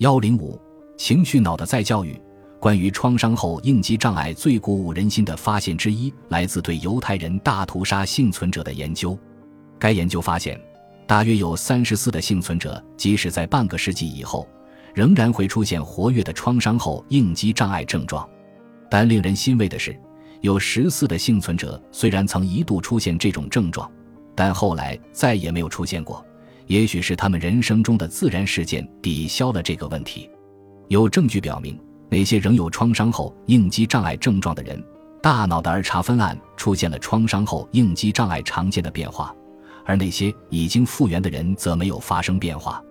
幺零五情绪脑的再教育。关于创伤后应激障碍最鼓舞人心的发现之一，来自对犹太人大屠杀幸存者的研究。该研究发现，大约有三十四的幸存者，即使在半个世纪以后，仍然会出现活跃的创伤后应激障碍症状。但令人欣慰的是，有十四的幸存者虽然曾一度出现这种症状，但后来再也没有出现过。也许是他们人生中的自然事件抵消了这个问题。有证据表明。那些仍有创伤后应激障碍症状的人，大脑的儿茶酚胺出现了创伤后应激障碍常见的变化，而那些已经复原的人则没有发生变化。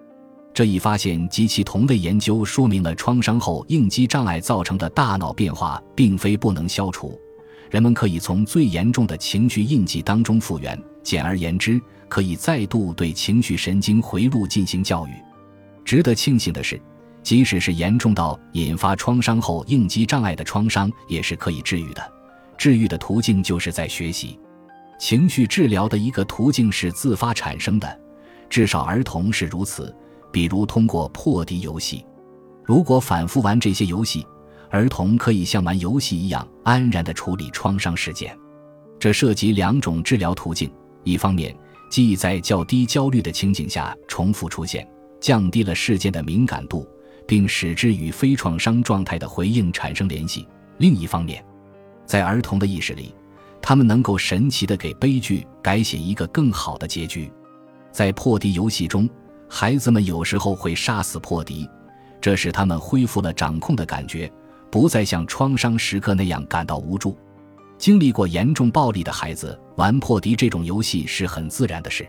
这一发现及其同类研究说明了创伤后应激障碍造成的大脑变化并非不能消除，人们可以从最严重的情绪印记当中复原。简而言之，可以再度对情绪神经回路进行教育。值得庆幸的是。即使是严重到引发创伤后应激障碍的创伤，也是可以治愈的。治愈的途径就是在学习。情绪治疗的一个途径是自发产生的，至少儿童是如此。比如通过破敌游戏，如果反复玩这些游戏，儿童可以像玩游戏一样安然地处理创伤事件。这涉及两种治疗途径：一方面，记忆在较低焦虑的情景下重复出现，降低了事件的敏感度。并使之与非创伤状态的回应产生联系。另一方面，在儿童的意识里，他们能够神奇地给悲剧改写一个更好的结局。在破敌游戏中，孩子们有时候会杀死破敌，这使他们恢复了掌控的感觉，不再像创伤时刻那样感到无助。经历过严重暴力的孩子玩破敌这种游戏是很自然的事。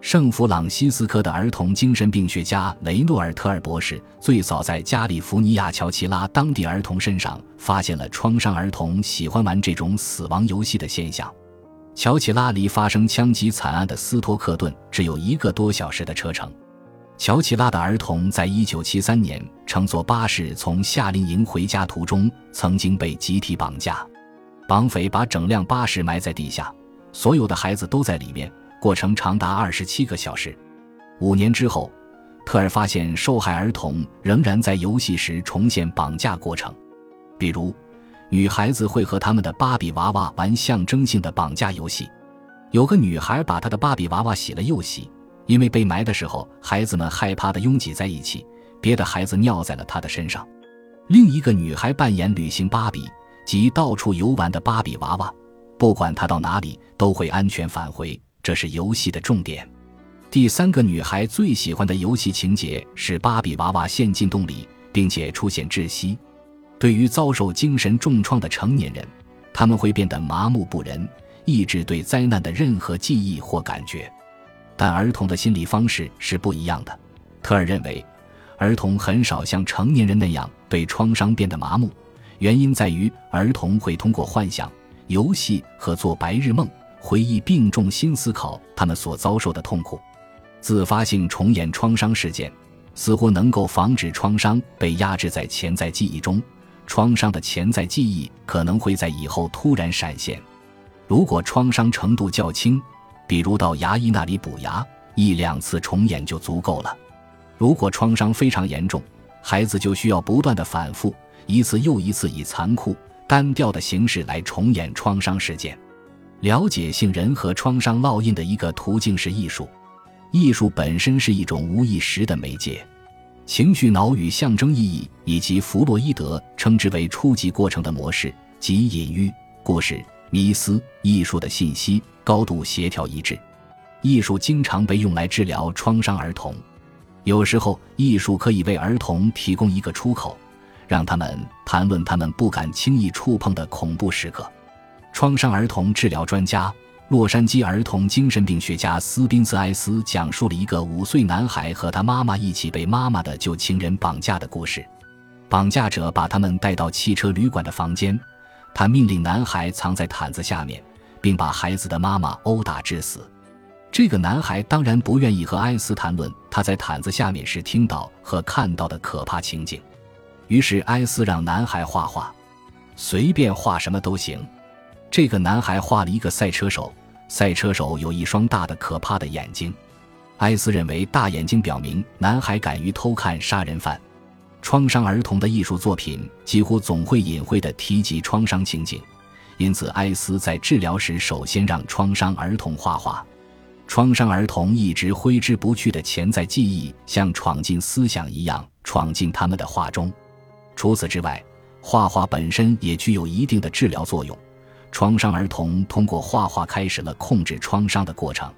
圣弗朗西斯科的儿童精神病学家雷诺尔特尔博士最早在加利福尼亚乔奇拉当地儿童身上发现了创伤儿童喜欢玩这种死亡游戏的现象。乔奇拉离发生枪击惨案的斯托克顿只有一个多小时的车程。乔奇拉的儿童在1973年乘坐巴士从夏令营回家途中，曾经被集体绑架，绑匪把整辆巴士埋在地下，所有的孩子都在里面。过程长达二十七个小时。五年之后，特尔发现受害儿童仍然在游戏时重现绑架过程，比如，女孩子会和他们的芭比娃娃玩象征性的绑架游戏。有个女孩把她的芭比娃娃洗了又洗，因为被埋的时候，孩子们害怕的拥挤在一起，别的孩子尿在了她的身上。另一个女孩扮演旅行芭比，即到处游玩的芭比娃娃，不管她到哪里都会安全返回。这是游戏的重点。第三个女孩最喜欢的游戏情节是芭比娃娃陷进洞里，并且出现窒息。对于遭受精神重创的成年人，他们会变得麻木不仁，抑制对灾难的任何记忆或感觉。但儿童的心理方式是不一样的。特尔认为，儿童很少像成年人那样对创伤变得麻木，原因在于儿童会通过幻想、游戏和做白日梦。回忆并重新思考他们所遭受的痛苦，自发性重演创伤事件，似乎能够防止创伤被压制在潜在记忆中。创伤的潜在记忆可能会在以后突然闪现。如果创伤程度较轻，比如到牙医那里补牙，一两次重演就足够了。如果创伤非常严重，孩子就需要不断的反复，一次又一次以残酷单调的形式来重演创伤事件。了解性人和创伤烙印的一个途径是艺术，艺术本身是一种无意识的媒介，情绪脑与象征意义以及弗洛伊德称之为初级过程的模式及隐喻、故事、迷思、艺术的信息高度协调一致。艺术经常被用来治疗创伤儿童，有时候艺术可以为儿童提供一个出口，让他们谈论他们不敢轻易触碰的恐怖时刻。创伤儿童治疗专家、洛杉矶儿童精神病学家斯宾斯埃斯讲述了一个五岁男孩和他妈妈一起被妈妈的旧情人绑架的故事。绑架者把他们带到汽车旅馆的房间，他命令男孩藏在毯子下面，并把孩子的妈妈殴打致死。这个男孩当然不愿意和埃斯谈论他在毯子下面时听到和看到的可怕情景，于是埃斯让男孩画画，随便画什么都行。这个男孩画了一个赛车手，赛车手有一双大的可怕的眼睛。埃斯认为大眼睛表明男孩敢于偷看杀人犯。创伤儿童的艺术作品几乎总会隐晦地提及创伤情景，因此埃斯在治疗时首先让创伤儿童画画。创伤儿童一直挥之不去的潜在记忆，像闯进思想一样闯进他们的画中。除此之外，画画本身也具有一定的治疗作用。创伤儿童通过画画开始了控制创伤的过程。